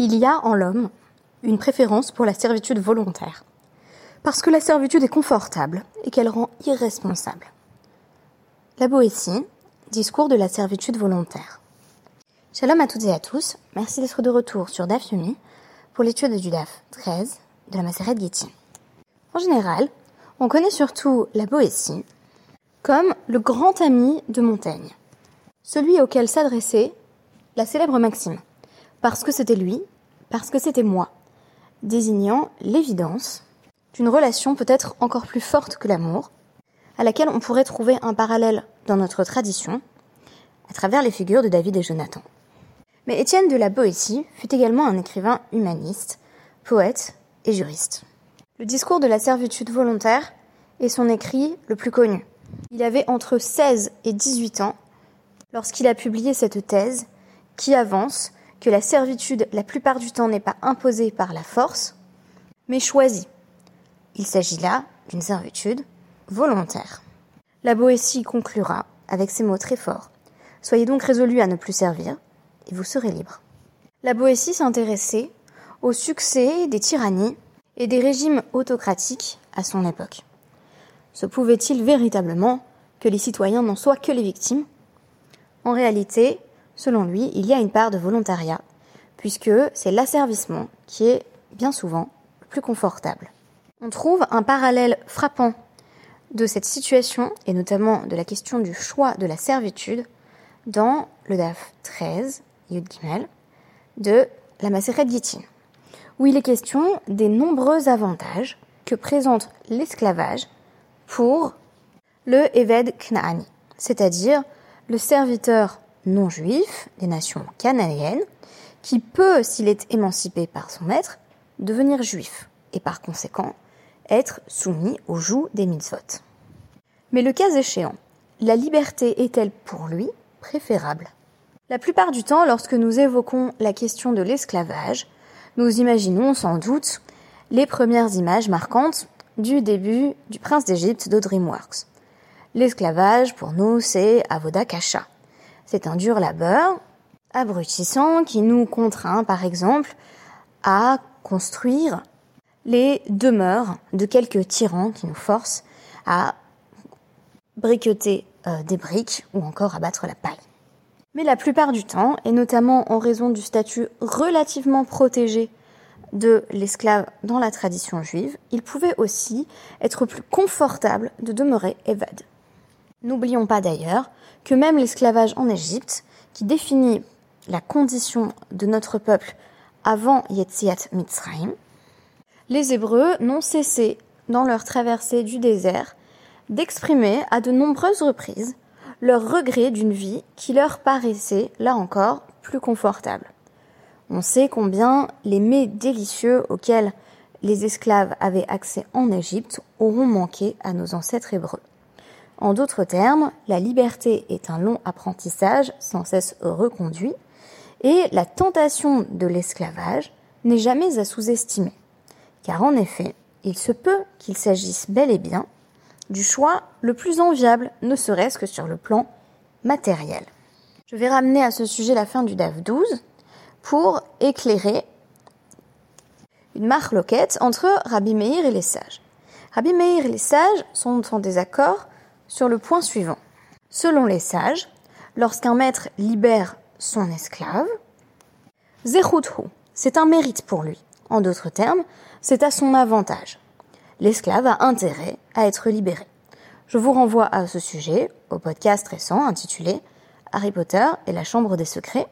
Il y a en l'homme une préférence pour la servitude volontaire, parce que la servitude est confortable et qu'elle rend irresponsable. La Boétie, discours de la servitude volontaire. Shalom à toutes et à tous, merci d'être de retour sur DAF Yumi pour l'étude du DAF 13 de la Maseret Getty. En général, on connaît surtout la Boétie comme le grand ami de Montaigne, celui auquel s'adressait la célèbre maxime parce que c'était lui, parce que c'était moi, désignant l'évidence d'une relation peut-être encore plus forte que l'amour, à laquelle on pourrait trouver un parallèle dans notre tradition, à travers les figures de David et Jonathan. Mais Étienne de la Boétie fut également un écrivain humaniste, poète et juriste. Le discours de la servitude volontaire est son écrit le plus connu. Il avait entre 16 et 18 ans lorsqu'il a publié cette thèse qui avance que la servitude la plupart du temps n'est pas imposée par la force, mais choisie. Il s'agit là d'une servitude volontaire. La Boétie conclura avec ces mots très forts. Soyez donc résolus à ne plus servir, et vous serez libre. La Boétie s'intéressait au succès des tyrannies et des régimes autocratiques à son époque. Se pouvait-il véritablement que les citoyens n'en soient que les victimes? En réalité, Selon lui, il y a une part de volontariat, puisque c'est l'asservissement qui est bien souvent le plus confortable. On trouve un parallèle frappant de cette situation, et notamment de la question du choix de la servitude, dans le DAF 13, Yud Gimel, de la Maseret Gittin, où il est question des nombreux avantages que présente l'esclavage pour le Eved Knaani, c'est-à-dire le serviteur non juif des nations cananéennes, qui peut, s'il est émancipé par son maître, devenir juif et par conséquent être soumis au joug des mitzvot. Mais le cas échéant, la liberté est-elle pour lui préférable? La plupart du temps, lorsque nous évoquons la question de l'esclavage, nous imaginons sans doute les premières images marquantes du début du prince d'Égypte de DreamWorks. L'esclavage, pour nous, c'est Avoda Kasha. C'est un dur labeur, abrutissant, qui nous contraint, par exemple, à construire les demeures de quelques tyrans qui nous forcent à briqueter euh, des briques ou encore à battre la paille. Mais la plupart du temps, et notamment en raison du statut relativement protégé de l'esclave dans la tradition juive, il pouvait aussi être plus confortable de demeurer évade. N'oublions pas d'ailleurs que même l'esclavage en Égypte, qui définit la condition de notre peuple avant Yetziat Mitzrayim, les Hébreux n'ont cessé, dans leur traversée du désert, d'exprimer à de nombreuses reprises leur regret d'une vie qui leur paraissait, là encore, plus confortable. On sait combien les mets délicieux auxquels les esclaves avaient accès en Égypte auront manqué à nos ancêtres hébreux. En d'autres termes, la liberté est un long apprentissage sans cesse reconduit, et la tentation de l'esclavage n'est jamais à sous-estimer, car en effet, il se peut qu'il s'agisse bel et bien du choix le plus enviable, ne serait-ce que sur le plan matériel. Je vais ramener à ce sujet la fin du DAF 12 pour éclairer une marque loquette entre Rabbi Meir et les sages. Rabbi Meir et les sages sont en désaccord sur le point suivant. Selon les sages, lorsqu'un maître libère son esclave, c'est un mérite pour lui. En d'autres termes, c'est à son avantage. L'esclave a intérêt à être libéré. Je vous renvoie à ce sujet au podcast récent intitulé Harry Potter et la Chambre des Secrets,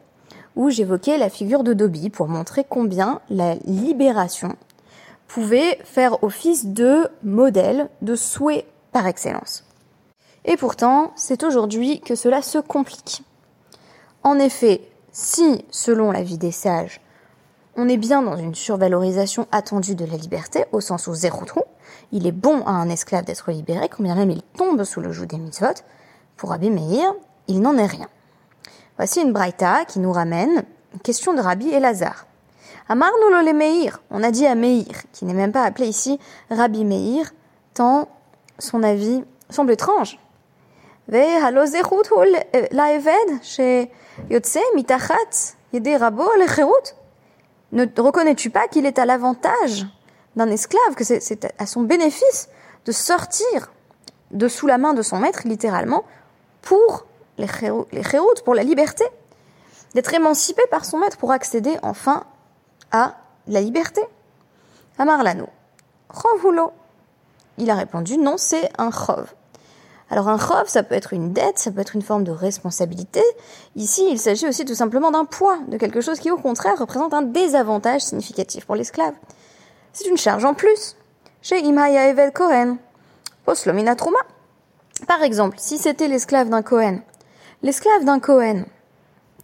où j'évoquais la figure de Dobby pour montrer combien la libération pouvait faire office de modèle, de souhait par excellence. Et pourtant, c'est aujourd'hui que cela se complique. En effet, si, selon l'avis des sages, on est bien dans une survalorisation attendue de la liberté, au sens où zéro trou, il est bon à un esclave d'être libéré, combien même il tombe sous le joug des mitzvot, pour Rabbi Meir, il n'en est rien. Voici une braïta qui nous ramène question de Rabbi Elazar. Amar le Meir, on a dit à Meir, qui n'est même pas appelé ici Rabbi Meir, tant son avis semble étrange. והלא זכות הוא לעבד שיוצא מתחת ידי רבו לחירות. Ne reconnais-tu pas qu'il est à l'avantage d'un esclave, que c'est à son bénéfice de sortir de sous la main de son maître, littéralement, pour les chéroutes, pour la liberté, d'être émancipé par son maître pour accéder enfin à la liberté. Amar Lano, Chovulo. Il a répondu non, c'est un chov. Alors un chov, ça peut être une dette, ça peut être une forme de responsabilité. Ici, il s'agit aussi tout simplement d'un poids, de quelque chose qui au contraire représente un désavantage significatif pour l'esclave. C'est une charge en plus. Chez Imaya Eved Kohen, Poslomina Trouma. Par exemple, si c'était l'esclave d'un Kohen, l'esclave d'un Kohen,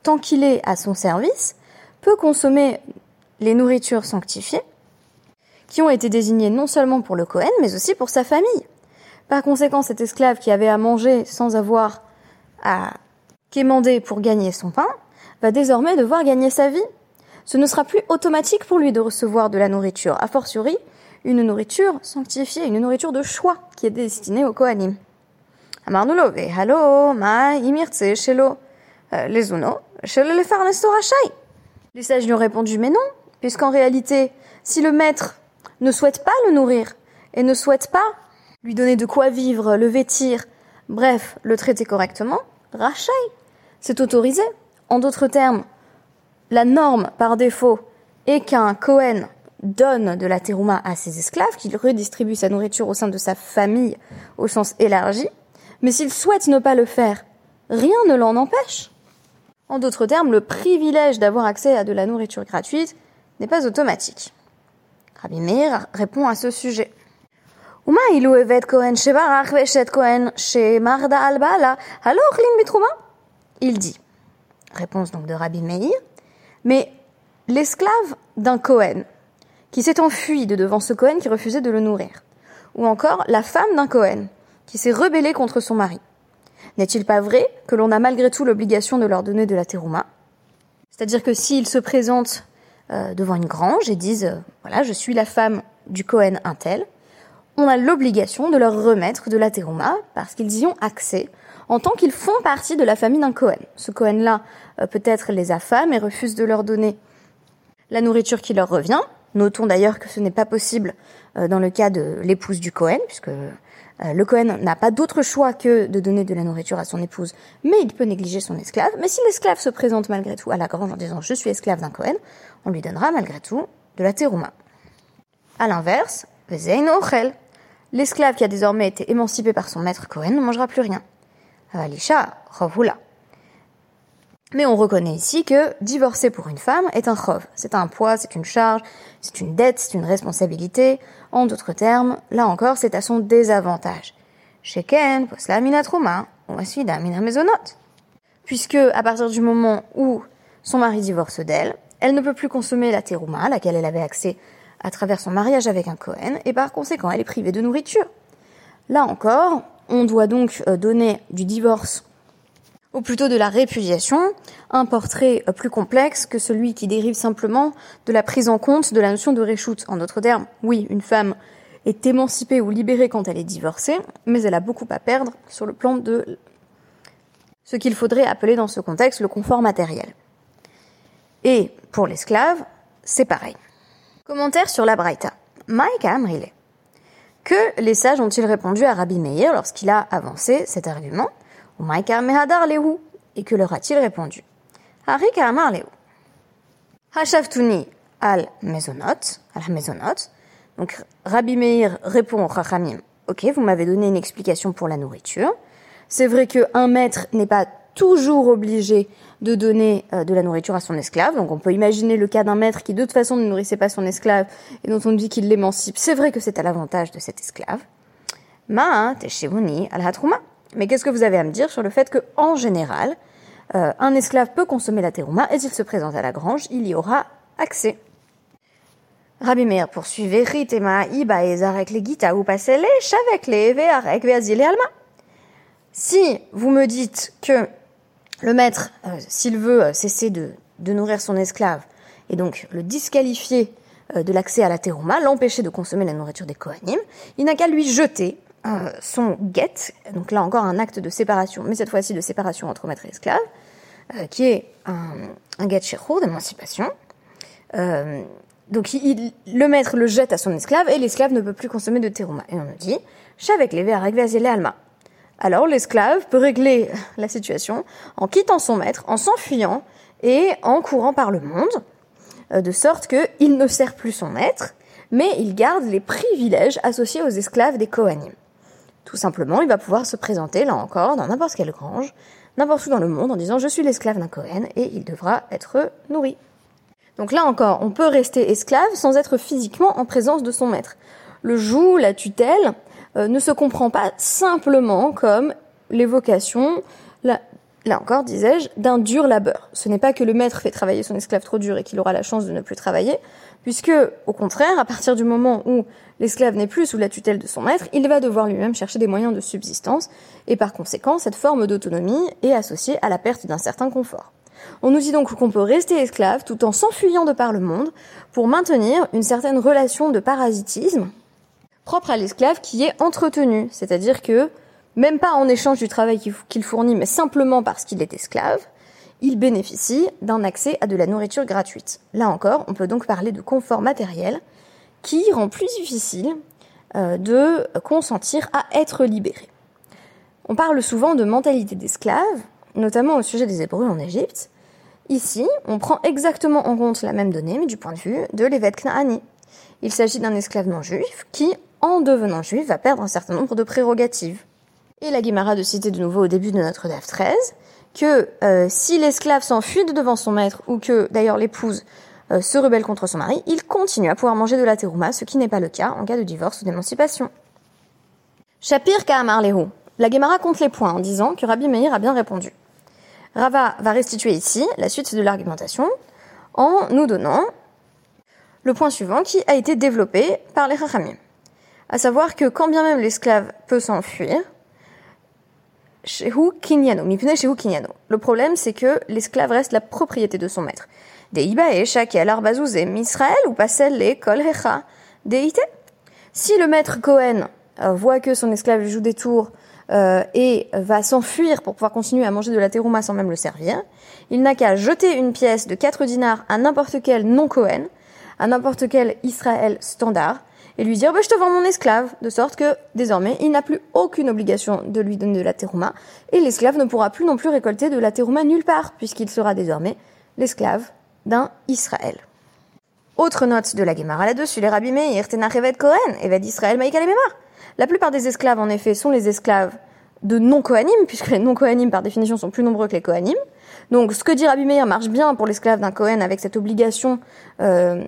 tant qu'il est à son service, peut consommer les nourritures sanctifiées, qui ont été désignées non seulement pour le Kohen, mais aussi pour sa famille. Par conséquent, cet esclave qui avait à manger sans avoir à quémander pour gagner son pain, va désormais devoir gagner sa vie. Ce ne sera plus automatique pour lui de recevoir de la nourriture, a fortiori une nourriture sanctifiée, une nourriture de choix qui est destinée au Kohanim. ma shelo euh, les Les sages lui ont répondu mais non, puisqu'en réalité, si le maître ne souhaite pas le nourrir et ne souhaite pas lui donner de quoi vivre, le vêtir, bref, le traiter correctement, rachai, c'est autorisé. En d'autres termes, la norme par défaut est qu'un Cohen donne de la terouma à ses esclaves, qu'il redistribue sa nourriture au sein de sa famille au sens élargi, mais s'il souhaite ne pas le faire, rien ne l'en empêche. En d'autres termes, le privilège d'avoir accès à de la nourriture gratuite n'est pas automatique. Rabbi Meir répond à ce sujet. Il dit, réponse donc de Rabbi Meir, mais l'esclave d'un Cohen qui s'est enfui de devant ce Cohen qui refusait de le nourrir, ou encore la femme d'un Cohen qui s'est rebellée contre son mari. N'est-il pas vrai que l'on a malgré tout l'obligation de leur donner de la terouma? C'est-à-dire que s'ils se présentent euh, devant une grange et disent euh, voilà, je suis la femme du Cohen un tel, on a l'obligation de leur remettre de la terouma parce qu'ils y ont accès en tant qu'ils font partie de la famille d'un Cohen. Ce Cohen-là euh, peut-être les affame et refuse de leur donner la nourriture qui leur revient. Notons d'ailleurs que ce n'est pas possible euh, dans le cas de l'épouse du Cohen, puisque euh, le Cohen n'a pas d'autre choix que de donner de la nourriture à son épouse, mais il peut négliger son esclave. Mais si l'esclave se présente malgré tout à la grange en disant je suis esclave d'un Cohen, on lui donnera malgré tout de la terouma. À l'inverse, L'esclave qui a désormais été émancipé par son maître Cohen ne mangera plus rien. Rovula. Mais on reconnaît ici que divorcer pour une femme est un chov. C'est un poids, c'est une charge, c'est une dette, c'est une responsabilité. En d'autres termes, là encore, c'est à son désavantage. Sheken, posla mina truma, ou asvida mina. Puisque, à partir du moment où son mari divorce d'elle, elle ne peut plus consommer la terouma, à laquelle elle avait accès à travers son mariage avec un Cohen, et par conséquent, elle est privée de nourriture. Là encore, on doit donc euh, donner du divorce, ou plutôt de la répudiation, un portrait euh, plus complexe que celui qui dérive simplement de la prise en compte de la notion de réchoute. En d'autres termes, oui, une femme est émancipée ou libérée quand elle est divorcée, mais elle a beaucoup à perdre sur le plan de ce qu'il faudrait appeler dans ce contexte le confort matériel. Et pour l'esclave, c'est pareil. Commentaire sur la Braïta. Amrile. Que les sages ont-ils répondu à Rabbi Meir lorsqu'il a avancé cet argument? Lehu Et que leur a-t-il répondu? Harika Amar Lehu. Hashavtuni al Mezonot, al Mezonot. Donc Rabbi Meir répond au Chachamim Ok, vous m'avez donné une explication pour la nourriture. C'est vrai qu'un maître n'est pas toujours obligé de donner euh, de la nourriture à son esclave. Donc on peut imaginer le cas d'un maître qui de toute façon ne nourrissait pas son esclave et dont on dit qu'il l'émancipe. C'est vrai que c'est à l'avantage de cet esclave. Mais qu'est-ce que vous avez à me dire sur le fait que, en général, euh, un esclave peut consommer la terouma et s'il se présente à la grange, il y aura accès. Rabbi Meir poursuivait, Ritema iba ezarek le gita ou le alma. Si vous me dites que le maître, euh, s'il veut euh, cesser de, nourrir son esclave, et donc le disqualifier euh, de l'accès à la terouma, l'empêcher de consommer la nourriture des Kohanim, il n'a qu'à lui jeter son guet, donc là encore un acte de séparation, mais cette fois-ci de séparation entre maître et esclave, qui est un, un get d'émancipation, donc il, le maître le jette à son esclave et l'esclave ne peut plus consommer de terouma. Et on nous dit, les alma. Alors l'esclave peut régler la situation en quittant son maître, en s'enfuyant et en courant par le monde, euh, de sorte qu'il ne sert plus son maître, mais il garde les privilèges associés aux esclaves des Kohanim. Tout simplement, il va pouvoir se présenter, là encore, dans n'importe quelle grange, n'importe où dans le monde, en disant je suis l'esclave d'un Kohen et il devra être nourri. Donc là encore, on peut rester esclave sans être physiquement en présence de son maître. Le joug, la tutelle, euh, ne se comprend pas simplement comme l'évocation, là, là encore disais-je, d'un dur labeur. Ce n'est pas que le maître fait travailler son esclave trop dur et qu'il aura la chance de ne plus travailler, puisque, au contraire, à partir du moment où l'esclave n'est plus sous la tutelle de son maître, il va devoir lui-même chercher des moyens de subsistance, et par conséquent, cette forme d'autonomie est associée à la perte d'un certain confort. On nous dit donc qu'on peut rester esclave tout en s'enfuyant de par le monde pour maintenir une certaine relation de parasitisme propre à l'esclave qui est entretenu, c'est-à-dire que même pas en échange du travail qu'il fournit, mais simplement parce qu'il est esclave, il bénéficie d'un accès à de la nourriture gratuite. Là encore, on peut donc parler de confort matériel qui rend plus difficile euh, de consentir à être libéré. On parle souvent de mentalité d'esclave, notamment au sujet des Hébreux en Égypte. Ici, on prend exactement en compte la même donnée, mais du point de vue de l'évêque Knaani. Il s'agit d'un esclave non juif qui, en devenant juif, va perdre un certain nombre de prérogatives. Et la Guimara de citer de nouveau au début de notre DAF 13 que euh, si l'esclave s'enfuit de devant son maître ou que d'ailleurs l'épouse euh, se rebelle contre son mari, il continue à pouvoir manger de la terouma, ce qui n'est pas le cas en cas de divorce ou d'émancipation. Shapir Kahamar Lehu. La Guémara compte les points en disant que Rabbi Meir a bien répondu. Rava va restituer ici la suite de l'argumentation en nous donnant le point suivant qui a été développé par les Chachamim. À savoir que quand bien même l'esclave peut s'enfuir, le problème, c'est que l'esclave reste la propriété de son maître. ou Si le maître Cohen euh, voit que son esclave joue des tours euh, et va s'enfuir pour pouvoir continuer à manger de la terouma sans même le servir, il n'a qu'à jeter une pièce de 4 dinars à n'importe quel non-Cohen, à n'importe quel Israël standard, et lui dire bah, je te vends mon esclave, de sorte que désormais il n'a plus aucune obligation de lui donner de la terouma, et l'esclave ne pourra plus non plus récolter de la terouma nulle part, puisqu'il sera désormais l'esclave d'un Israël. Autre note de la Gemara là-dessus, les rabbis Meir, Tenachevet Kohen, Eved Israël La plupart des esclaves, en effet, sont les esclaves de non-Kohanim, puisque les non-Kohanim, par définition, sont plus nombreux que les Kohanim. Donc, ce que dit Rabbi Meir marche bien pour l'esclave d'un Kohen avec cette obligation euh,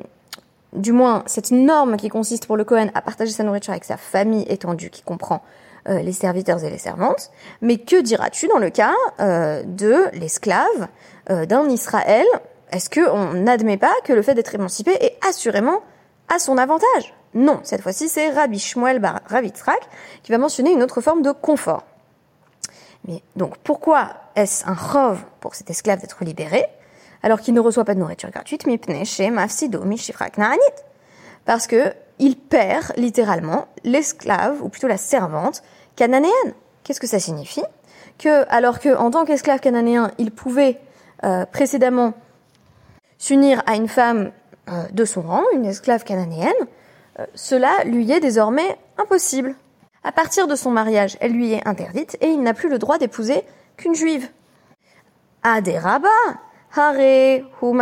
du moins cette norme qui consiste pour le Cohen à partager sa nourriture avec sa famille étendue qui comprend euh, les serviteurs et les servantes. Mais que diras-tu dans le cas euh, de l'esclave euh, d'un Israël? Est-ce qu'on n'admet pas que le fait d'être émancipé est assurément à son avantage? Non, cette fois-ci c'est Rabbi Shmuel Bar Ravitzrak qui va mentionner une autre forme de confort. Mais donc pourquoi est-ce un chov pour cet esclave d'être libéré? Alors qu'il ne reçoit pas de nourriture gratuite, parce que il perd littéralement l'esclave, ou plutôt la servante cananéenne. Qu'est-ce que ça signifie? Que, alors que en tant qu'esclave cananéen, il pouvait euh, précédemment s'unir à une femme euh, de son rang, une esclave cananéenne, euh, cela lui est désormais impossible. À partir de son mariage, elle lui est interdite et il n'a plus le droit d'épouser qu'une juive. À des rabbins, ou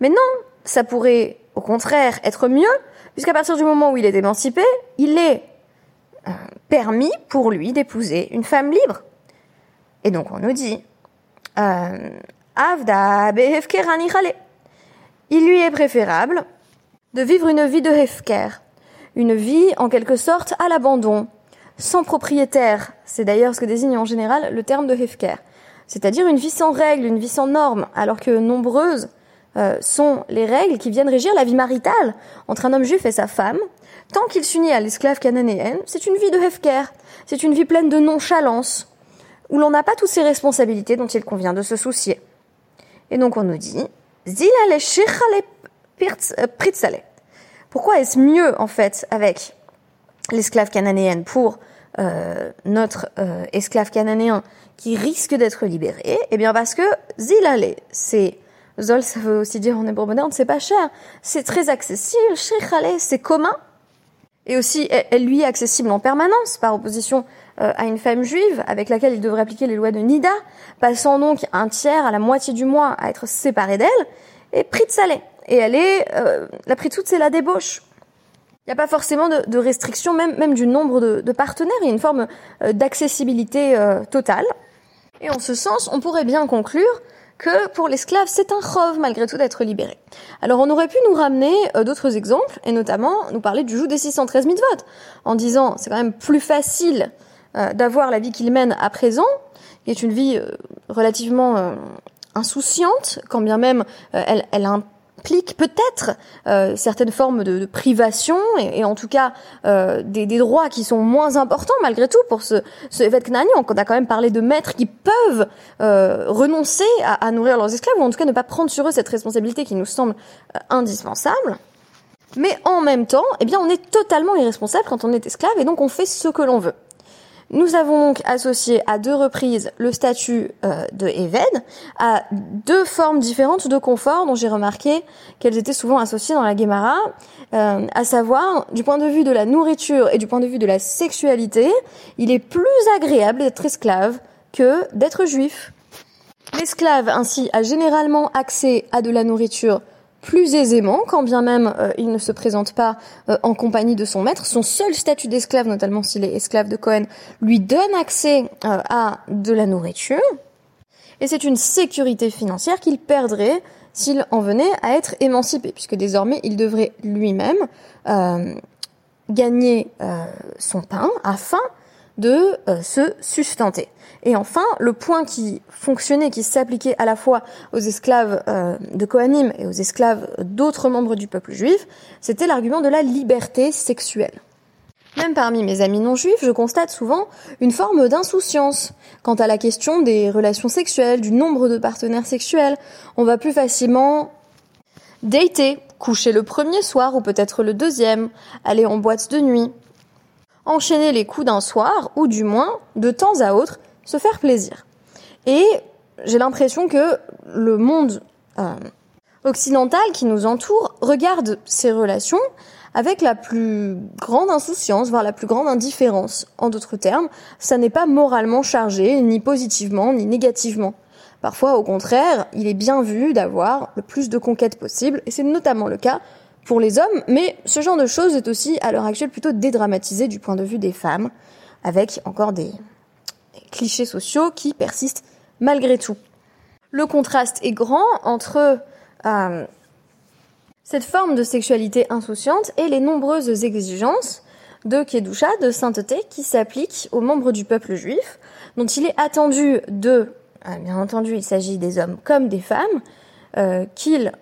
Mais non, ça pourrait au contraire être mieux, puisqu'à partir du moment où il est émancipé, il est euh, permis pour lui d'épouser une femme libre. Et donc on nous dit, euh, il lui est préférable de vivre une vie de hefker, une vie en quelque sorte à l'abandon, sans propriétaire. C'est d'ailleurs ce que désigne en général le terme de hefker c'est-à-dire une vie sans règles, une vie sans normes, alors que nombreuses euh, sont les règles qui viennent régir la vie maritale entre un homme juif et sa femme. Tant qu'il s'unit à l'esclave cananéenne, c'est une vie de hefker, c'est une vie pleine de nonchalance, où l'on n'a pas toutes ces responsabilités dont il convient de se soucier. Et donc on nous dit, pourquoi est-ce mieux en fait avec l'esclave cananéenne pour euh, notre euh, esclave cananéen qui risque d'être libéré Eh bien parce que Zilale, c'est Zol, ça veut aussi dire en hébreu moderne, c'est pas cher. C'est très accessible. Sheikhale, c'est commun. Et aussi, elle lui est accessible en permanence, par opposition euh, à une femme juive avec laquelle il devrait appliquer les lois de Nida, passant donc un tiers à la moitié du mois à être séparé d'elle, et pris de salé. Et elle est, euh, la pris de toute, c'est la débauche. Il n'y a pas forcément de, de, restriction, même, même du nombre de, de partenaires, il y a une forme euh, d'accessibilité totale. Et en ce sens, on pourrait bien conclure que pour l'esclave, c'est un chov malgré tout d'être libéré. Alors on aurait pu nous ramener euh, d'autres exemples, et notamment nous parler du joug des 613 mitzvot, en disant c'est quand même plus facile euh, d'avoir la vie qu'il mène à présent, qui est une vie euh, relativement insouciante, quand bien même elle, elle, implique peut-être euh, certaines formes de, privation et, en tout cas euh, des, droits qui sont moins importants malgré tout pour ce, ce Evet Knani. On a quand même parlé de maîtres qui peuvent euh, renoncer à, à, nourrir leurs esclaves ou en tout cas ne pas prendre sur eux cette responsabilité qui nous semble indispensable. Mais en même temps, eh bien, on est totalement irresponsable quand on est esclave et donc on fait ce que l'on veut. Nous avons donc associé à deux reprises le statut euh, de Eved à deux formes différentes de confort dont j'ai remarqué qu'elles étaient souvent associées dans la Gemara, euh, à savoir du point de vue de la nourriture et du point de vue de la sexualité, il est plus agréable d'être esclave que d'être juif. L'esclave ainsi a généralement accès à de la nourriture plus aisément, quand bien même euh, il ne se présente pas euh, en compagnie de son maître. Son seul statut d'esclave, notamment s'il est esclave de Cohen, lui donne accès euh, à de la nourriture. Et c'est une sécurité financière qu'il perdrait s'il en venait à être émancipé, puisque désormais il devrait lui-même gagner son pain afin de se sustenter. Et enfin, le point qui fonctionnait, qui s'appliquait à la fois aux esclaves euh, de Kohanim et aux esclaves d'autres membres du peuple juif, c'était l'argument de la liberté sexuelle. Même parmi mes amis non juifs, je constate souvent une forme d'insouciance quant à la question des relations sexuelles, du nombre de partenaires sexuels. On va plus facilement dater, coucher le premier soir ou peut-être le deuxième, aller en boîte de nuit, enchaîner les coups d'un soir ou du moins, de temps à autre, se faire plaisir. Et j'ai l'impression que le monde euh, occidental qui nous entoure regarde ces relations avec la plus grande insouciance, voire la plus grande indifférence. En d'autres termes, ça n'est pas moralement chargé, ni positivement, ni négativement. Parfois, au contraire, il est bien vu d'avoir le plus de conquêtes possible, et c'est notamment le cas pour les hommes, mais ce genre de choses est aussi, à l'heure actuelle, plutôt dédramatisé du point de vue des femmes, avec encore des, clichés sociaux qui persistent malgré tout. Le contraste est grand entre euh, cette forme de sexualité insouciante et les nombreuses exigences de Kedusha, de sainteté, qui s'appliquent aux membres du peuple juif, dont il est attendu de, euh, bien entendu, il s'agit des hommes comme des femmes, euh, qu'ils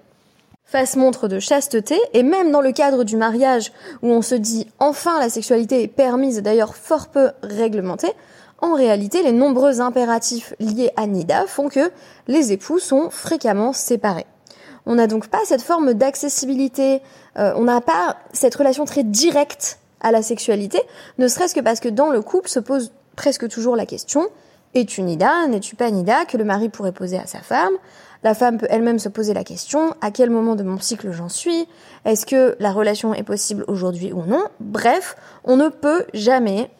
fassent montre de chasteté, et même dans le cadre du mariage, où on se dit enfin la sexualité est permise, d'ailleurs fort peu réglementée, en réalité, les nombreux impératifs liés à Nida font que les époux sont fréquemment séparés. On n'a donc pas cette forme d'accessibilité, euh, on n'a pas cette relation très directe à la sexualité, ne serait-ce que parce que dans le couple se pose presque toujours la question es-tu Nida, n'es-tu pas Nida que le mari pourrait poser à sa femme? La femme peut elle-même se poser la question à quel moment de mon cycle j'en suis? Est-ce que la relation est possible aujourd'hui ou non? Bref, on ne peut jamais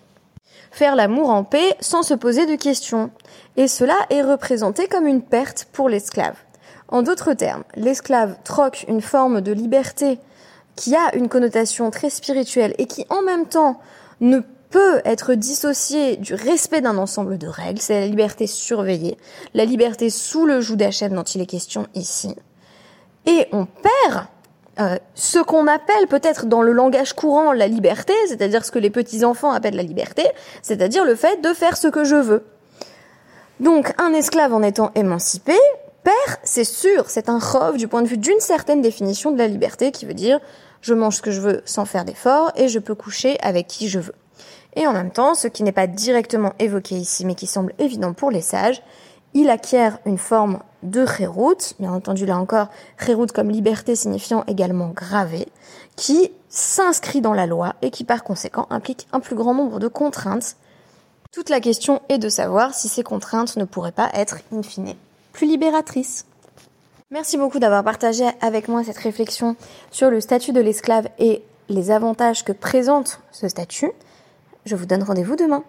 faire l'amour en paix sans se poser de questions. Et cela est représenté comme une perte pour l'esclave. En d'autres termes, l'esclave troque une forme de liberté qui a une connotation très spirituelle et qui en même temps ne peut être dissociée du respect d'un ensemble de règles, c'est la liberté surveillée, la liberté sous le joug d'Hachem dont il est question ici. Et on perd euh, ce qu'on appelle peut-être dans le langage courant la liberté, c'est-à-dire ce que les petits-enfants appellent la liberté, c'est-à-dire le fait de faire ce que je veux. Donc un esclave en étant émancipé perd, c'est sûr, c'est un chov du point de vue d'une certaine définition de la liberté qui veut dire je mange ce que je veux sans faire d'effort et je peux coucher avec qui je veux. Et en même temps, ce qui n'est pas directement évoqué ici mais qui semble évident pour les sages, il acquiert une forme de Kherout, bien entendu là encore, Kherout comme liberté signifiant également gravé, qui s'inscrit dans la loi et qui par conséquent implique un plus grand nombre de contraintes. Toute la question est de savoir si ces contraintes ne pourraient pas être, in fine, plus libératrices. Merci beaucoup d'avoir partagé avec moi cette réflexion sur le statut de l'esclave et les avantages que présente ce statut. Je vous donne rendez-vous demain.